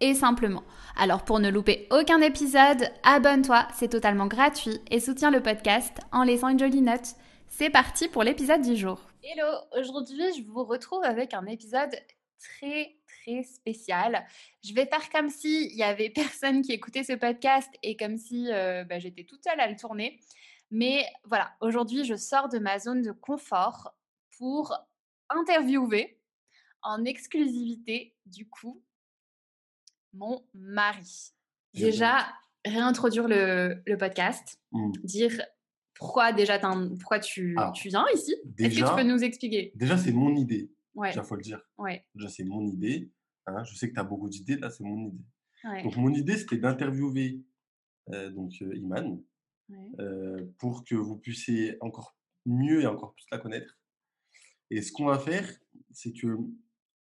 et simplement. Alors pour ne louper aucun épisode, abonne-toi, c'est totalement gratuit et soutiens le podcast en laissant une jolie note. C'est parti pour l'épisode du jour. Hello, aujourd'hui je vous retrouve avec un épisode très très spécial. Je vais faire comme si il y avait personne qui écoutait ce podcast et comme si euh, bah, j'étais toute seule à le tourner. Mais voilà, aujourd'hui je sors de ma zone de confort pour interviewer en exclusivité, du coup, mon mari. Déjà, réintroduire le, le podcast, mmh. dire pourquoi déjà pourquoi tu, tu, viens ici? Est-ce que tu peux nous expliquer? Déjà, c'est mon idée. Ouais. Déjà, faut le dire. Ouais. Déjà, c'est mon idée. Hein. Je sais que tu as beaucoup d'idées, là, c'est mon idée. Donc, mon idée, c'était d'interviewer euh, donc euh, Iman euh, pour que vous puissiez encore mieux et encore plus la connaître. Et ce qu'on va faire, c'est que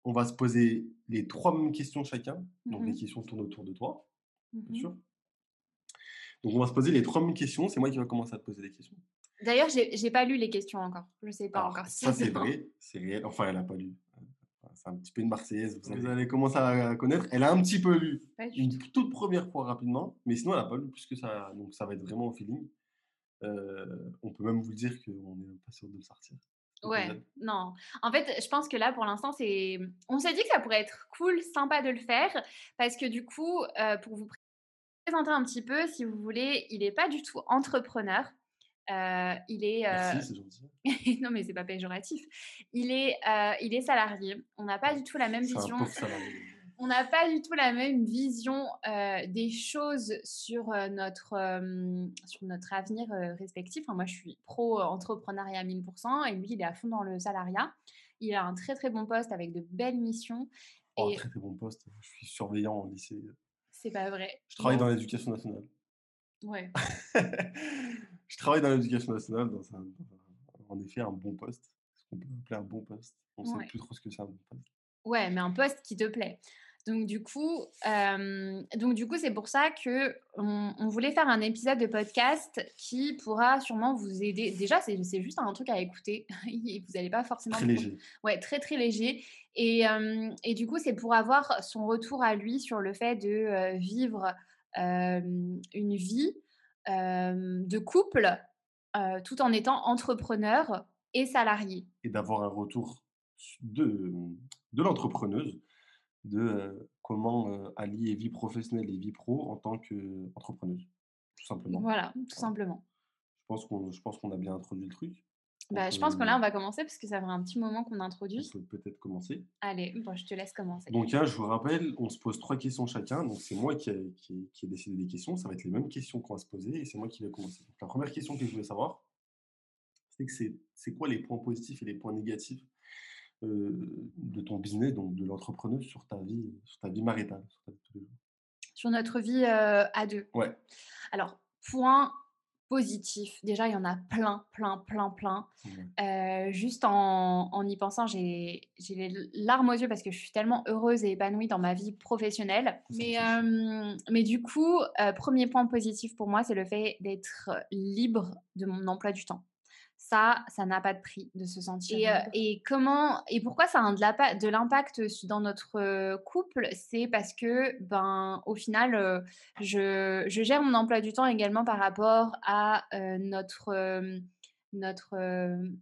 on va se poser les trois mêmes questions chacun. Donc, les mmh questions tournent autour de toi, bien mmh sûr. Donc, on va se poser les trois mêmes questions. C'est moi qui vais commencer à te poser des questions. D'ailleurs, j'ai n'ai pas lu les questions encore. Je ne sais pas encore. ça, c'est vrai. C'est réel. Enfin, elle n'a pas lu. C'est un petit peu une Marseillaise. Vous, allez commencer à connaître. Elle a un petit peu lu. Une toute première fois rapidement. Mais sinon, elle n'a pas lu plus que ça. Donc, ça va être vraiment au feeling. Euh, on peut même vous dire qu'on n'est pas sûr de le sortir. Ouais, non. En fait, je pense que là, pour l'instant, c'est. On s'est dit que ça pourrait être cool, sympa de le faire, parce que du coup, euh, pour vous présenter un petit peu, si vous voulez, il n'est pas du tout entrepreneur. Euh, il est. Euh, gentil. non, mais c'est pas péjoratif. Il est, il est salarié. On n'a pas du tout la même vision on n'a pas du tout la même vision euh, des choses sur, euh, notre, euh, sur notre avenir respectif. moi, je suis pro-entrepreneuriat à 1000% et lui, il est à fond dans le salariat. Il a un très très bon poste avec de belles missions. Oh, très très bon poste. Je suis surveillant au lycée. C'est pas vrai. Je travaille dans l'éducation nationale. Ouais. je travaille dans l'éducation nationale dans un, en effet un bon poste. Ce qu'on peut appeler un bon poste. On ne sait plus trop ce que c'est un bon poste. Ouais, mais un poste qui te plaît. Donc du coup, donc du coup, c'est pour ça que on, voulait faire un épisode de podcast qui pourra sûrement vous aider. Déjà, c'est juste un truc à écouter. vous n'allez pas forcément. Très léger. Ouais, très très léger. Et, et du coup, c'est pour avoir son retour à lui sur le fait de vivre une vie de couple tout en étant entrepreneur et salarié. Et d'avoir un retour de, de l'entrepreneuse de comment allier vie professionnelle et vie pro en tant qu'entrepreneuse, tout simplement. Voilà, tout simplement. Je pense qu'on a bien introduit le truc. Bah, je pense que là, on va commencer parce que ça fait un petit moment qu'on introduit. On peut peut-être commencer. Allez, bon, je te laisse commencer. Donc, hein, je vous rappelle, on se pose trois questions chacun. Donc, c'est moi qui ai, qui, qui décidé des questions. Ça va être les mêmes questions qu'on va se poser et c'est moi qui vais commencer. Donc, la première question que je voulais savoir, c'est que c'est quoi les points positifs et les points négatifs de ton business, donc de l'entrepreneuse sur ta vie, sur ta vie maritale Sur, notre vie à deux. Ouais. Alors, point positif, déjà il y en a plein, plein, plein, plein. juste en, en, y pensant, j'ai les larmes aux yeux parce que je suis tellement heureuse et épanouie dans ma vie professionnelle. Mais, mais du coup, premier point positif pour moi, c'est le fait d'être libre de mon emploi du temps ça, ça n'a pas de prix de se sentir. Et, euh, et, comment et pourquoi ça a de l'impact dans notre euh, couple? C'est parce que, ben, au final, euh, je, je, gère mon emploi du temps également par rapport à notre notre,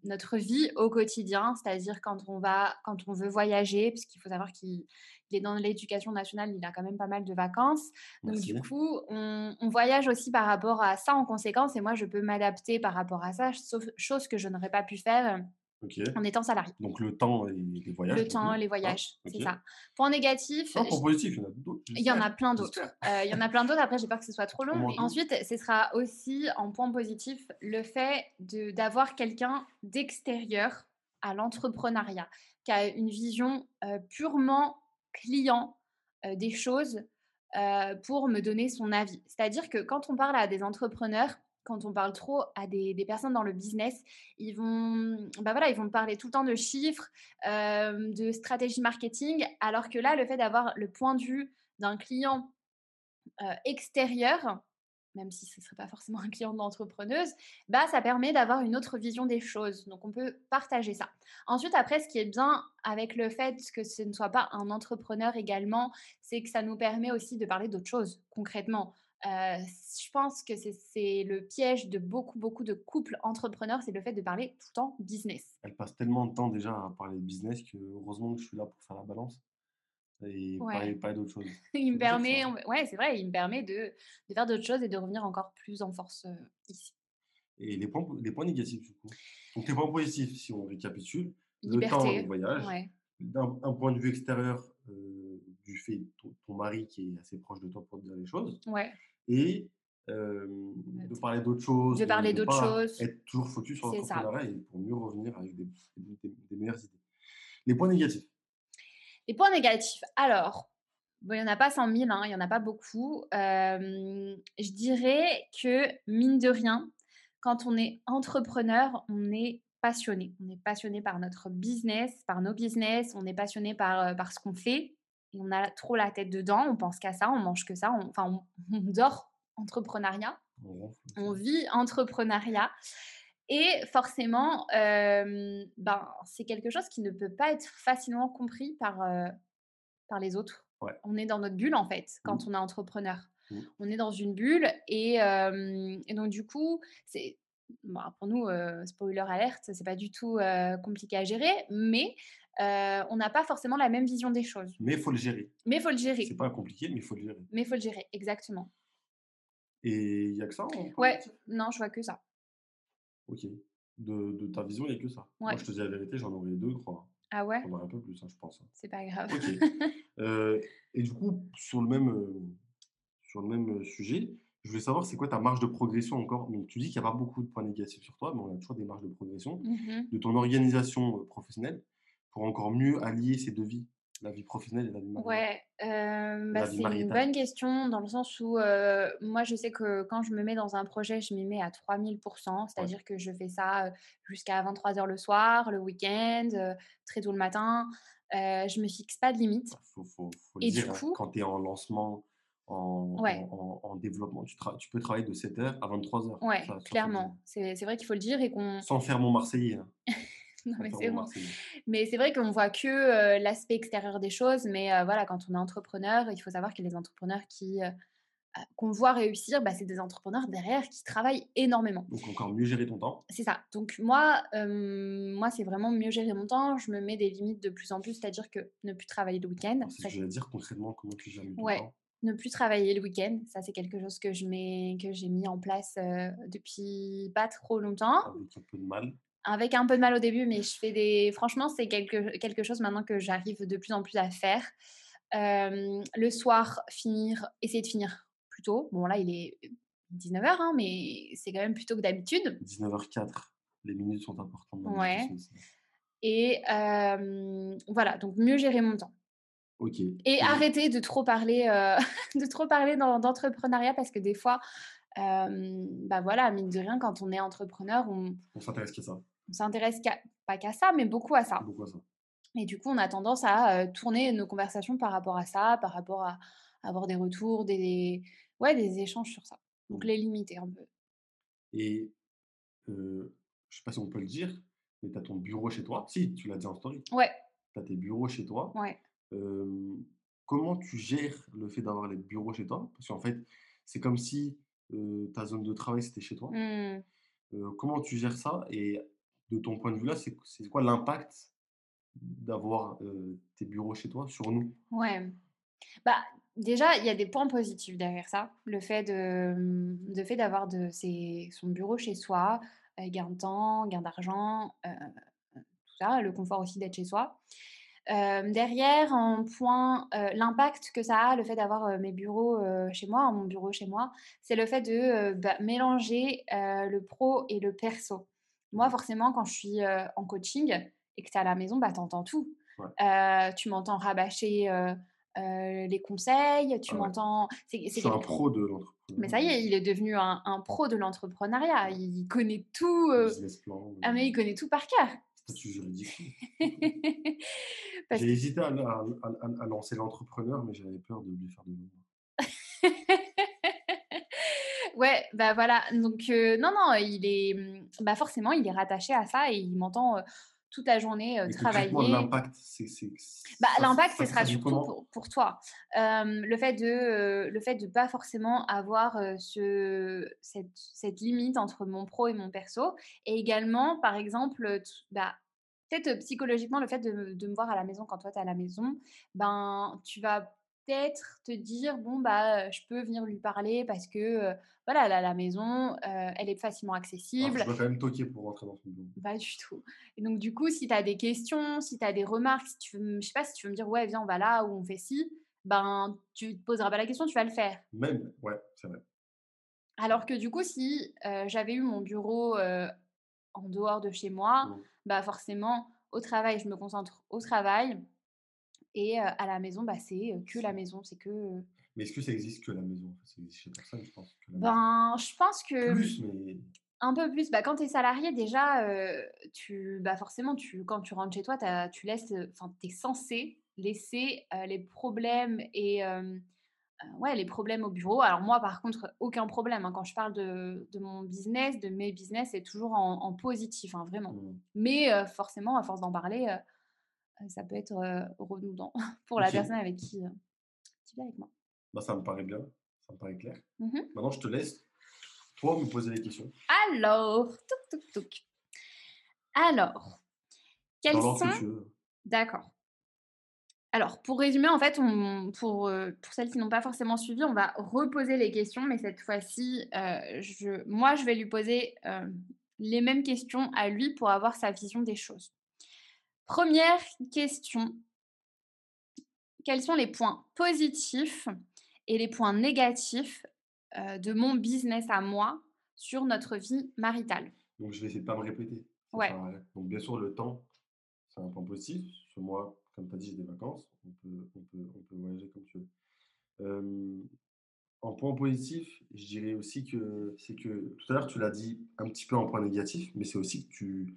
notre vie au quotidien, c'est-à-dire quand on va, quand on veut voyager, parce qu'il faut savoir qu'il est dans l'éducation nationale, il a quand même pas mal de vacances. Donc du coup, on, voyage aussi par rapport à ça en conséquence et moi, je peux m'adapter par rapport à ça, sauf chose que je n'aurais pas pu faire en étant salarié. Donc le temps et les voyages. Le temps, les voyages, c'est ça. Point négatif. point positif, il y en a d'autres. Il y en a plein d'autres. Euh, il y en a plein d'autres. Après, j'ai peur que ce soit trop long. ensuite, ce sera aussi en point positif le fait d'avoir quelqu'un d'extérieur à l'entrepreneuriat qui a une vision euh, purement client des choses pour me donner son avis. C'est-à-dire que quand on parle à des entrepreneurs, quand on parle trop à des, personnes dans le business, ils vont, bah voilà, ils vont parler tout le temps de chiffres, de stratégie marketing, alors que là, le fait d'avoir le point de vue d'un client extérieur, même si ce ne serait pas forcément un client d'entrepreneuse, bah, ça permet d'avoir une autre vision des choses. Donc, on peut partager ça. Ensuite, après, ce qui est bien avec le fait que ce ne soit pas un entrepreneur également, c'est que ça nous permet aussi de parler d'autres choses concrètement. Euh, je pense que c'est le piège de beaucoup, beaucoup de couples entrepreneurs, c'est le fait de parler tout le temps business. Elle passe tellement de temps déjà à parler business que heureusement que je suis là pour faire la balance et pas, d'autres choses. il me permet, ouais, c'est vrai, il me permet de, de faire d'autres choses et de revenir encore plus en force euh, ici. Et les points, les points négatifs, du coup? Donc, les points positifs, si on récapitule, le temps de voyage, d'un point de vue extérieur, euh, du fait de ton, mari qui est assez proche de toi pour te dire les choses. Ouais. Et de parler d'autres choses. De parler d'autres choses. Être toujours focus sur l'entrepreneuriat et pour mieux revenir avec des, des meilleures idées. Les points négatifs. Les points négatifs. Alors, il n'y en a pas 100 000, hein, il n'y en a pas beaucoup. je dirais que, mine de rien, quand on est entrepreneur, on est passionné. On est passionné par notre business, par nos business, on est passionné par, par ce qu'on fait. Et on a trop la tête dedans, on pense qu'à ça, on mange que ça, on, enfin, on, dort entrepreneuriat, on vit entrepreneuriat. Et forcément, ben, c'est quelque chose qui ne peut pas être facilement compris par, par les autres. On est dans notre bulle, en fait, quand mmh. on est entrepreneur. Mmh. On est dans une bulle et, donc, du coup, c'est pour nous, spoiler alerte, c'est pas du tout compliqué à gérer, mais on n'a pas forcément la même vision des choses. Mais il faut le gérer. Mais il faut le gérer. C'est pas compliqué, mais il faut le gérer. Mais il faut le gérer, exactement. Et il y a que ça Ouais, non, je vois que ça. Ok. De, de ta vision, il n'y a que ça. Moi, je te dis la vérité, j'en aurais deux, crois. Ah ouais? J'en aurais un peu plus, hein, je pense. Hein. C'est pas grave. Euh, et du coup, sur le même, euh, sur le même sujet, je voulais savoir, c'est quoi ta marge de progression encore? Donc, tu dis qu'il n'y a pas beaucoup de points négatifs sur toi, mais on a toujours des marges de progression mmh de ton organisation euh, professionnelle pour encore mieux allier ces deux vies la vie professionnelle et la vie maritale Ouais, bah, c'est une bonne question dans le sens où moi, je sais que quand je me mets dans un projet, je m'y mets à 3000%, c'est-à-dire que je fais ça jusqu'à 23h le soir, le week-end, très tôt le matin. je me fixe pas de limite. Faut, faut, faut et dire, du hein, coup, quand tu es en lancement, en, en, développement, tu, tu, peux travailler de 7h à 23h. Ouais, clairement. C'est vrai qu'il faut le dire et qu'on. Sans faire mon Marseillais. Hein. mais c'est Mais c'est vrai qu'on voit que l'aspect extérieur des choses. Mais voilà, quand on est entrepreneur, il faut savoir que les entrepreneurs qui qu'on voit réussir, bah, c'est des entrepreneurs derrière qui travaillent énormément. Donc encore mieux gérer ton temps. C'est ça. Donc moi, moi c'est vraiment mieux gérer mon temps. Je me mets des limites de plus en plus, c'est-à-dire que ne plus travailler le week-end. C'est ce que je vais dire concrètement comment tu gères ton ouais. Ne plus travailler le week-end, ça c'est quelque chose que je mets, que j'ai mis en place depuis pas trop longtemps. Avec un peu de mal avec un peu de mal au début, mais je fais des. Franchement, c'est quelque, quelque chose maintenant que j'arrive de plus en plus à faire. le soir, finir, essayer de finir plus tôt. Bon, là, il est 19h, hein, mais c'est quand même plutôt que d'habitude. 19h04, les minutes sont importantes. Dans ouais. Et voilà, donc mieux gérer mon temps. Ok. Et, arrêter de trop parler, de trop parler d'entrepreneuriat parce que des fois, bah voilà, mine de rien, quand on est entrepreneur, on, on s'intéresse qu'à ça on s'intéresse pas qu'à ça, mais beaucoup à ça. Et du coup, on a tendance à tourner nos conversations par rapport à ça, par rapport à, avoir des retours, des, ouais, des échanges sur ça. Donc, mmh. les limiter un peu. Et euh, je sais pas si on peut le dire, mais tu as ton bureau chez toi? Si, tu l'as dit en story. Ouais. Tu as tes bureaux chez toi. Ouais. comment tu gères le fait d'avoir les bureaux chez toi? Parce qu'en fait, c'est comme si ta zone de travail, c'était chez toi. Mmh. comment tu gères ça? Et de ton point de vue là, c'est quoi l'impact d'avoir tes bureaux chez toi sur nous? Ouais. Bah, déjà, il y a des points positifs derrière ça. Le fait de, mmh, de fait d'avoir de son bureau chez soi, gain de temps, gain d'argent, tout ça, le confort aussi d'être chez soi. derrière, en point, l'impact que ça a, le fait d'avoir mes bureaux chez moi, mon bureau chez moi, c'est le fait de bah, mélanger le pro et le perso. Moi, forcément, quand je suis en coaching et que tu es à la maison, bah, tu entends tout. tu m'entends rabâcher les conseils, tu ah m'entends. C'est, un pro de l'entrepreneuriat. Mais ça y est, il est devenu un, un pro de l'entrepreneuriat. Il connaît tout. Ah, mais il connaît tout par cœur. Statut juridique. J'ai hésité à, à, lancer l'entrepreneur, mais j'avais peur de lui faire de l'ombre. Ouais, bah voilà. Donc, non, non, il est. Mmh, bah forcément, il est rattaché à ça et il m'entend toute la journée euh, travailler. L'impact, c'est. Bah, l'impact, ce sera surtout pour, toi. le fait de euh, le fait de pas forcément avoir ce, cette, cette, limite entre mon pro et mon perso. Et également, par exemple, bah, peut-être psychologiquement, le fait de, de, me voir à la maison quand toi, tu es à la maison, ben, tu vas peut-être te dire bon bah je peux venir lui parler parce que voilà elle a la maison elle est facilement accessible. je dois quand même toquer pour rentrer dans son bureau. Pas du tout. Et donc du coup si tu as des questions, si tu as des remarques, si tu veux, je sais pas si tu veux me dire ouais viens on va là ou on fait ci, ben tu te poseras pas la question, tu vas le faire. Même ouais c'est vrai. Alors que du coup si j'avais eu mon bureau en dehors de chez moi, mmh. bah forcément au travail je me concentre au travail et à la maison, bah, c'est que la maison, c'est que. Mais est-ce que ça existe que la maison? Ça existe chez personne, je pense. ben, je pense que. Plus, mais. Un peu plus. Bah, quand tu es salarié, déjà, tu, bah, forcément, tu, quand tu rentres chez toi, tu laisses. Enfin, es censé laisser les problèmes et. ouais, les problèmes au bureau. Alors moi, par contre, aucun problème. Hein. Quand je parle de, de, mon business, de mes business, c'est toujours en, positif, hein, vraiment. Mmh. Mais forcément, à force d'en parler, ça peut être redondant pour la personne avec qui, qui vient avec moi. Bah, ça me paraît bien, ça me paraît clair. Mmh Maintenant, je te laisse, toi, me poser les questions. Alors, touc, touc, touc. Alors, quels sont... D'accord. Alors, pour résumer, en fait, on, pour, pour celles qui n'ont pas forcément suivi, on va reposer les questions, mais cette fois-ci, je, moi, je vais lui poser les mêmes questions à lui pour avoir sa vision des choses. Première question. Quels sont les points positifs et les points négatifs de mon business à moi sur notre vie maritale? Donc, je vais essayer de ne pas me répéter. Ouais. Donc, bien sûr, le temps, c'est un point positif. Sur moi, comme tu as dit, j'ai des vacances. On peut, on, peut, on peut, voyager comme tu veux. en point positif, je dirais aussi que c'est que tout à l'heure, tu l'as dit un petit peu en point négatif, mais c'est aussi que tu,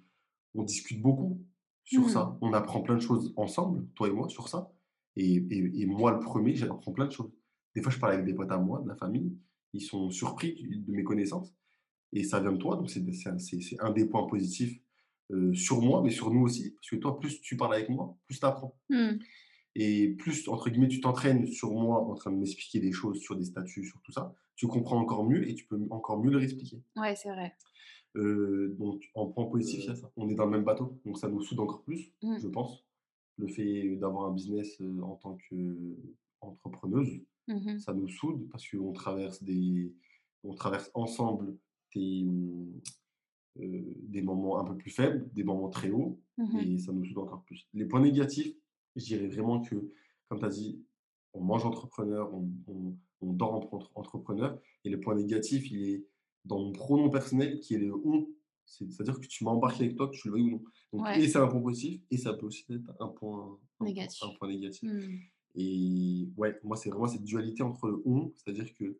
on discute beaucoup sur mmh. ça. On apprend plein de choses ensemble, toi et moi, sur ça. Et, et, moi, le premier, j'apprends plein de choses. Des fois, je parle avec des potes à moi, de la famille. Ils sont surpris de mes connaissances. Et ça vient de toi. Donc, c'est un des points positifs euh, sur moi, mais sur nous aussi. Parce que toi, plus tu parles avec moi, plus tu apprends. Mmh. Et plus, entre guillemets, tu t'entraînes sur moi en train de m'expliquer des choses sur des statuts, sur tout ça, tu comprends encore mieux et tu peux encore mieux le réexpliquer. Ouais, c'est vrai. Euh, donc, en point positif, il y a ça. On est dans le même bateau, donc ça nous soude encore plus, mmh. je pense. Le fait d'avoir un business euh, en tant qu'entrepreneuse, mmh ça nous soude parce qu'on traverse des, on traverse ensemble des, euh, des moments un peu plus faibles, des moments très hauts, mmh et ça nous soude encore plus. Les points négatifs, je dirais vraiment que, comme tu as dit, on mange entrepreneur, on, on, on dort entrepreneur, et le point négatif, il est dans mon pronom personnel qui est le on. C'est-à-dire que tu m'as embarqué avec toi, que tu le veuilles ou non. Et c'est un point positif, et ça peut aussi être un point négatif. Un, point négatif. Mmh. Et ouais, moi, c'est vraiment cette dualité entre le on, c'est-à-dire que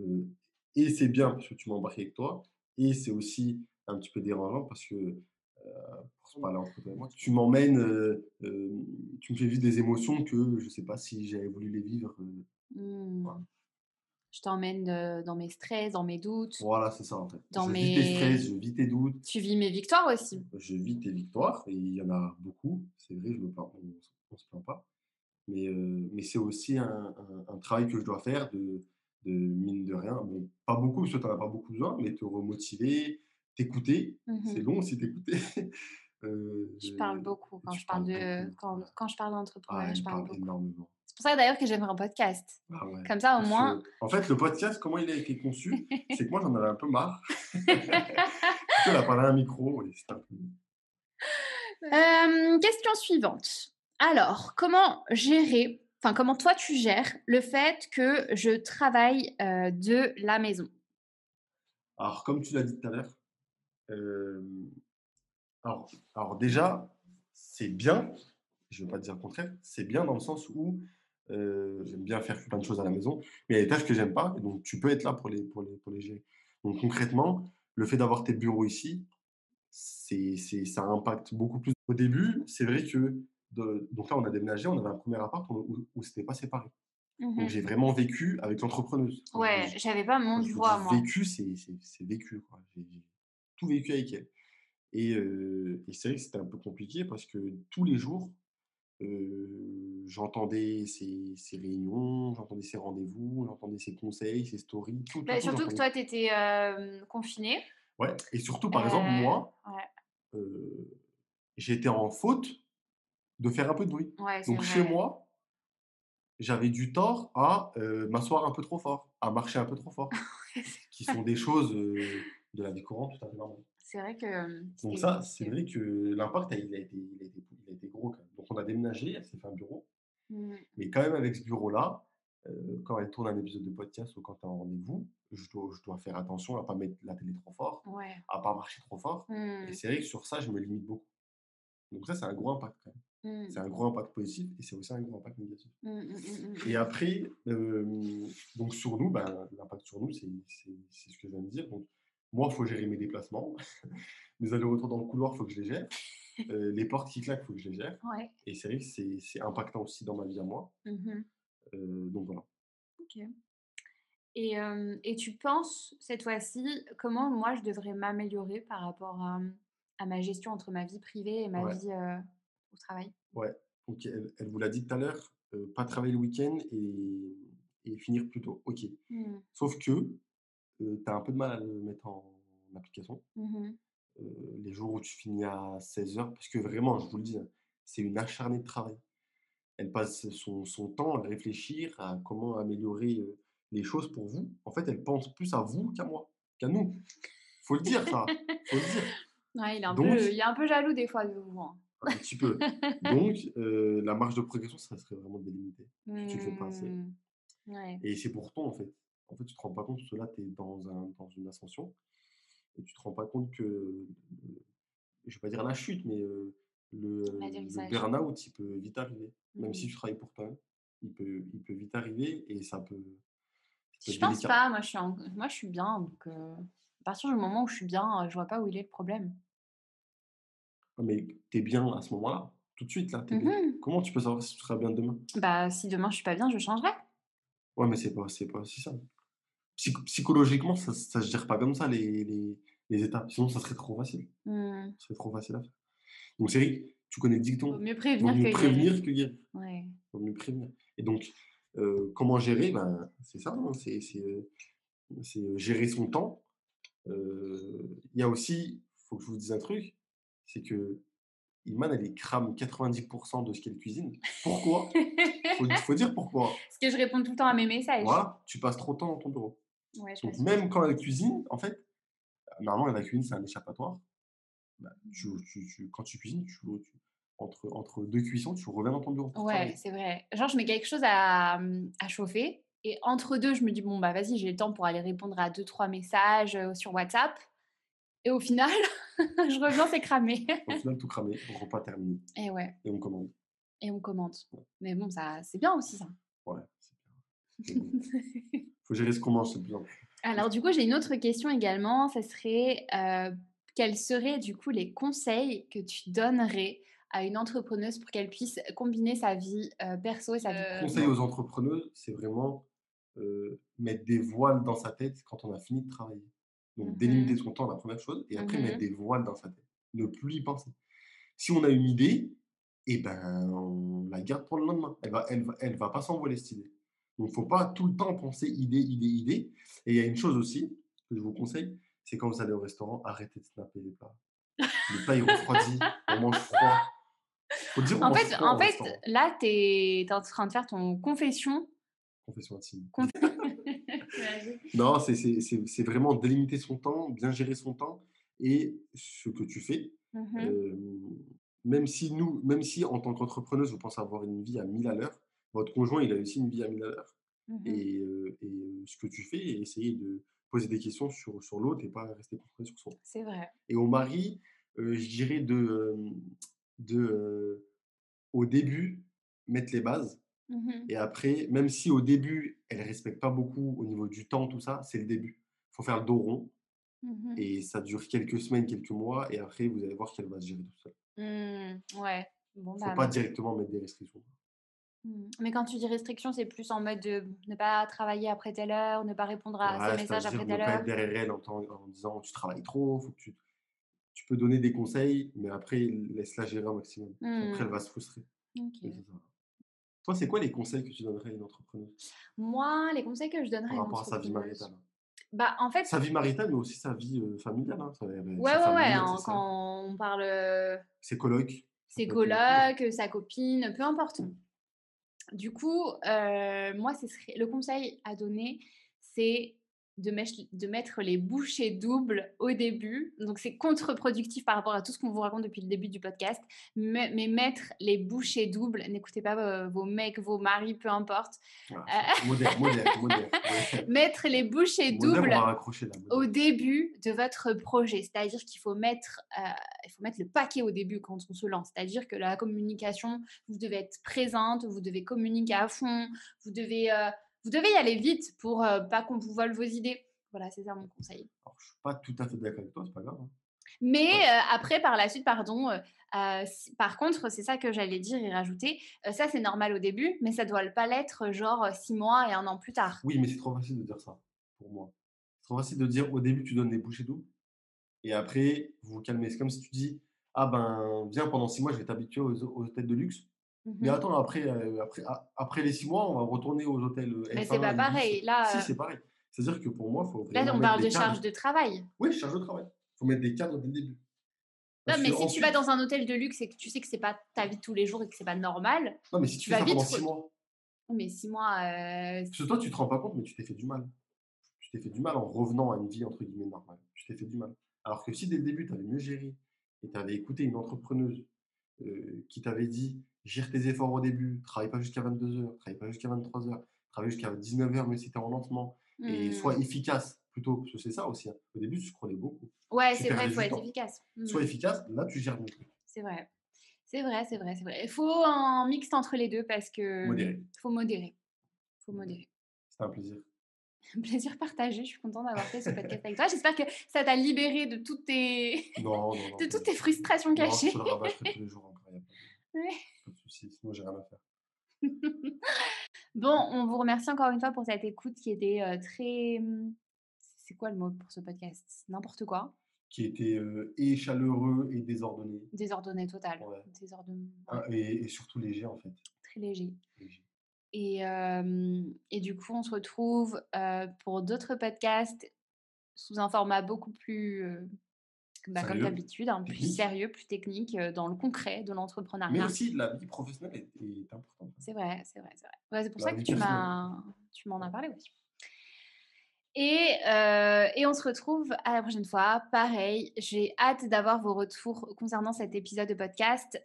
euh, et c'est bien parce que tu m'as embarqué avec toi, et c'est aussi un petit peu dérangeant parce que euh, pour parler entre toi et moi, tu m'emmènes, euh, tu me fais vivre des émotions que je ne sais pas si j'avais voulu les vivre. Mmh je t'emmène dans mes stress, dans mes doutes. Voilà, c'est ça en fait. Dans je mes... vis tes stress, je vis tes doutes. Tu vis mes victoires aussi. Je vis tes victoires, et il y en a beaucoup, c'est vrai, je me on ne se plaint pas. Mais, euh, mais c'est aussi un, un, travail que je dois faire de, de mine de rien. Bon, pas beaucoup, parce que tu n'en as pas beaucoup besoin, mais te remotiver, t'écouter. Mmh c'est long aussi t'écouter. euh, je parle beaucoup quand je parle, de, quand, quand, je parle d'entrepreneuriat, ah, je parle, beaucoup. énormément. C'est pour ça d'ailleurs que j'aimerais un podcast. Ah Comme ça, au moins. En fait, le podcast, comment il a été conçu C'est que moi, j'en avais un peu marre. tu a parlé à un micro. Et un peu... euh, question suivante. Alors, comment gérer, enfin, comment toi tu gères le fait que je travaille euh, de la maison? Alors, comme tu l'as dit tout à l'heure, euh, alors, alors, déjà, c'est bien, je ne veux pas dire le contraire, c'est bien dans le sens où j'aime bien faire plein de choses à la maison, mais il y a des tâches que j'aime pas, et donc tu peux être là pour les, pour les, pour les gérer. Donc concrètement, le fait d'avoir tes bureaux ici, c'est, c'est, ça impacte beaucoup plus. Au début, c'est vrai que, de, donc là on a déménagé, on avait un premier appart où, où c'était pas séparé. Donc mmh j'ai vraiment vécu avec l'entrepreneuse. Ouais, j'avais pas mon voix moi. Vécu, c'est, c'est, vécu. Quoi. J'ai, tout vécu avec elle. Et, et c'est vrai que c'était un peu compliqué parce que tous les jours, j'entendais ses, réunions, j'entendais ses rendez-vous, j'entendais ses conseils, ses stories. Tout, bah, surtout que toi, tu étais confiné. Ouais, et surtout, par exemple, moi, j'étais en faute de faire un peu de bruit. Donc, chez moi, j'avais du tort à m'asseoir un peu trop fort, à marcher un peu trop fort, qui sont des choses de la vie courante tout à fait normales. C'est vrai que. Donc, ça, c'est vrai que l'impact, il, a été, il, a été, il a été gros quand même. Donc, on a déménagé, elle s'est fait un bureau. Mmh. Mais quand même, avec ce bureau-là, quand elle tourne un épisode de podcast ou quand tu as un rendez-vous, je dois, je dois, faire attention à ne pas mettre la télé trop fort, à ne pas marcher trop fort. Et mmh. c'est vrai que sur ça, je me limite beaucoup. Donc ça, c'est un gros impact quand même. Mmh. C'est un gros impact positif et c'est aussi un gros impact négatif. Et après, donc sur nous, ben, l'impact sur nous, c'est ce que je viens de dire. Donc, moi, il faut gérer mes déplacements. mes allers-retours dans le couloir, il faut que je les gère. Euh, les portes qui claquent, il faut que je les gère. Et c'est vrai que c'est impactant aussi dans ma vie à moi. Mmh euh, donc voilà. Ok. Et, et, tu penses, cette fois-ci, comment moi je devrais m'améliorer par rapport à, à, ma gestion entre ma vie privée et ma vie au travail? Ouais, ok. Elle, vous l'a dit tout à l'heure, pas travailler le week-end et, et, finir plus tôt. Ok. Mmh. Sauf que tu as un peu de mal à le mettre en, application. Mmh les jours où tu finis à 16h, parce que vraiment, je vous le dis, hein, c'est une acharnée de travail. Elle passe son, son, temps à réfléchir à comment améliorer les choses pour vous. En fait, elle pense plus à vous qu'à moi, qu'à nous. Faut le dire, ça. Faut le dire. il, est un peu, il est un peu jaloux des fois de vous. Hein. Un petit peu. Donc, la marge de progression, ça serait vraiment délimité. Mmh, tu fais pas assez. Ouais. Et c'est pourtant, en fait. En fait, tu te rends pas compte que là, tu es dans, un, dans une ascension et tu te rends pas compte que, je vais pas dire la chute, mais le, le burn-out, il peut vite arriver. Même si mmh. tu travailles pour toi, il peut, il peut vite arriver et ça peut. je pense pas, moi je, suis moi je suis bien, donc à partir du moment où je suis bien, je vois pas où il est le problème. Ah, mais tu es bien à ce moment-là, tout de suite là. Mmh Comment tu peux savoir si tu seras bien demain? Bah si demain je suis pas bien, je changerai. Ouais, mais c'est pas, c'est pas aussi ça psychologiquement, ça ne se gère pas comme ça, les, les, les, étapes. Sinon, ça serait trop facile. Mmh. Ça serait trop facile à faire. Donc, c'est tu connais le dicton. Vaut mieux prévenir, mieux que, prévenir que guérir. Ouais. Vaut mieux prévenir. Et donc, euh, comment gérer? Ben, C'est ça, hein, c'est euh, euh, gérer son temps. Il y a aussi, il faut que je vous dise un truc, c'est que Iman, elle crame 90% de ce qu'elle cuisine. Pourquoi? Il faut, dire pourquoi. Parce que je réponds tout le temps à mes messages. Voilà, tu passes trop de temps dans ton bureau. Donc, même quand elle cuisine, en fait, normalement, la cuisine, c'est un échappatoire. Bah, quand tu cuisines, tu, entre, entre deux cuissons, tu reviens dans ton bureau. Ouais, c'est vrai. Genre, je mets quelque chose à, à, chauffer. Et entre deux, je me dis, bon, bah vas-y, j'ai le temps pour aller répondre à deux, trois messages sur WhatsApp. Et au final, je reviens, c'est cramé. au final, tout cramé, repas terminé. Et ouais. Et on commande. Et on commande. Mais bon, ça, c'est bien aussi, ça. Ouais, c'est bien. faut gérer ce qu'on mange, c'est plus Alors, du coup, j'ai une autre question également. Ça serait euh, quels seraient, du coup, les conseils que tu donnerais à une entrepreneuse pour qu'elle puisse combiner sa vie euh, perso et sa vie pro Conseil aux entrepreneuses, c'est vraiment euh, mettre des voiles dans sa tête quand on a fini de travailler. Donc, mmh délimiter son temps, la première chose, et après, mettre mmh des voiles dans sa tête. Ne plus y penser. Si on a une idée, eh ben, on la garde pour le lendemain. Elle va, elle, elle va pas s'envoler cette idée. Il ne faut pas tout le temps penser idée, idée, idée. Et il y a une chose aussi que je vous conseille, c'est quand vous allez au restaurant, arrêtez de snapper les plats. Les plats, ils refroidissent, on mange froid. Faut dire, en fait, en fait là, tu es, en train de faire ton confession. Confession intime. non, c'est vraiment délimiter son temps, bien gérer son temps et ce que tu fais. Mmh euh, même si nous, même si en tant qu'entrepreneuse, vous pensez avoir une vie à 1000 à l'heure, votre conjoint, il a aussi une vie à 1000 à l'heure. Mmh et, et, ce que tu fais, essayer de poser des questions sur, sur l'autre et pas rester concentré sur son. C'est vrai. Et au mari, je dirais de, de au début, mettre les bases. Mmh et après, même si au début, elle ne respecte pas beaucoup au niveau du temps, tout ça, c'est le début. Il faut faire le dos rond. Mmh et ça dure quelques semaines, quelques mois. Et après, vous allez voir qu'elle va se gérer tout seul. Mmh, ouais. Bon, faut bah, pas directement mettre des restrictions. Mais quand tu dis restriction, c'est plus en mode de ne pas travailler après telle heure, ne pas répondre à ses messages après telle heure. Ne pas être derrière elle en, disant tu travailles trop, faut que tu, tu peux donner des conseils, mais après laisse-la gérer un maximum. Après elle va se frustrer. Toi, c'est quoi les conseils que tu donnerais à une entrepreneuse? Moi, les conseils que je donnerais Par rapport à sa vie maritale. Bah, en fait, sa vie maritale, mais aussi sa vie familiale. Hein. ouais, ouais, ouais. Hein, quand on parle. Ses colocs. Ses colocs, sa copine, peu importe. Du coup, moi, ce serait, le conseil à donner, c'est de, de mettre les bouchées doubles au début. Donc, c'est contre-productif par rapport à tout ce qu'on vous raconte depuis le début du podcast. Mais, mettre les bouchées doubles, n'écoutez pas vos, mecs, vos maris, peu importe. moderne, moderne, mettre les bouchées doubles au début de votre projet. C'est-à-dire qu'il faut mettre, euh, il faut mettre le paquet au début quand on se lance. C'est-à-dire que la communication, vous devez être présente, vous devez communiquer à fond, vous devez... Euh, vous devez y aller vite pour euh, pas qu'on vous vole vos idées. Voilà, c'est ça mon conseil. Alors, je suis pas tout à fait d'accord avec toi, c'est pas grave. Hein. Mais euh, après, par la suite, pardon, euh, par contre, c'est ça que j'allais dire et rajouter. ça, c'est normal au début, mais ça doit pas l'être genre six mois et un an plus tard. Oui, mais c'est trop facile de dire ça, pour moi. C'est trop facile de dire au début, tu donnes des bouchées d'eau, et après, vous vous calmez. C'est comme si tu dis, ah ben, viens, pendant six mois, je vais t'habituer aux, aux têtes de luxe. Mais mmh attends, après, après, après les six mois, on va retourner aux hôtels. Mais c'est pas pareil. Là, si, c'est pareil. C'est-à-dire que pour moi, il faut. Là, on parle de charge de travail. Oui, charge de travail. Il faut mettre des cadres dès le début. non, mais si tu vas dans un hôtel de luxe et que tu sais que c'est pas ta vie de tous les jours et que c'est pas normal. Non, mais si tu, fais ça pendant six mois. Mais six mois. Euh... Parce que toi, tu te rends pas compte, mais tu t'es fait du mal. Tu t'es fait du mal en revenant à une vie entre guillemets normale. Tu t'es fait du mal. Alors que si dès le début, tu avais mieux géré et tu avais écouté une entrepreneuse euh, qui t'avait dit gère tes efforts au début, travaille pas jusqu'à 22h, travaille pas jusqu'à 23h, travaille jusqu'à 19h, mais si tu es en lancement, et sois mmh. efficace plutôt, parce que c'est ça aussi. Hein. Au début, tu scrollais beaucoup. Ouais, c'est vrai, il faut être efficace. Mmh. Sois efficace, là, tu gères mieux. C'est vrai. C'est vrai, c'est vrai, c'est vrai. Il faut un mix entre les deux parce que. Modérer. faut modérer. faut modérer. C'était un plaisir. Un plaisir partagé. Je suis contente d'avoir fait ce podcast avec toi. J'espère que ça t'a libéré de toutes tes. Non, non, non, de toutes tes frustrations cachées. Je le rabâcherai tous les jours encore. Ouais. Sinon j'ai rien à faire. bon, on vous remercie encore une fois pour cette écoute qui était euh, très. Mmh, c'est quoi le mot pour ce podcast? N'importe quoi. Qui était euh, et chaleureux et désordonné. Désordonné total. Désordonné. Ah, et, surtout léger en fait. Très léger. Et, et, du coup, on se retrouve euh, pour d'autres podcasts sous un format beaucoup plus bah, comme d'habitude, hein, plus sérieux, plus technique, dans le concret de l'entrepreneuriat. Mais aussi, la vie professionnelle est, importante. C'est vrai, c'est vrai, c'est vrai. c'est pour ça que tu m'as, tu m'en as parlé aussi. Et, et, on se retrouve à la prochaine fois. Pareil, j'ai hâte d'avoir vos retours concernant cet épisode de podcast,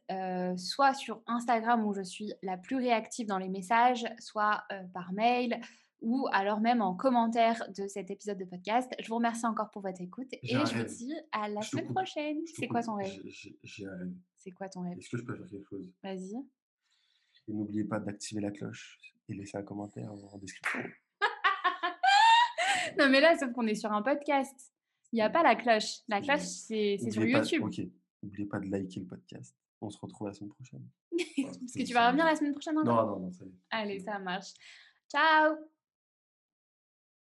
soit sur Instagram où je suis la plus réactive dans les messages, soit par mail ou alors même en commentaire de cet épisode de podcast. Je vous remercie encore pour votre écoute et je vous dis à la semaine prochaine. C'est quoi ton rêve? J'ai un rêve. C'est quoi ton rêve? Est-ce que je peux faire quelque chose? Vas-y. Et n'oubliez pas d'activer la cloche et laisser un commentaire en description. non mais là, sauf qu'on est sur un podcast. Il n'y a pas la cloche. La cloche, c'est sur YouTube. Ok. N'oubliez pas de liker le podcast. On se retrouve la semaine prochaine. Parce que tu vas revenir la semaine prochaine Non, non, non, ça. Allez, ça marche. Ciao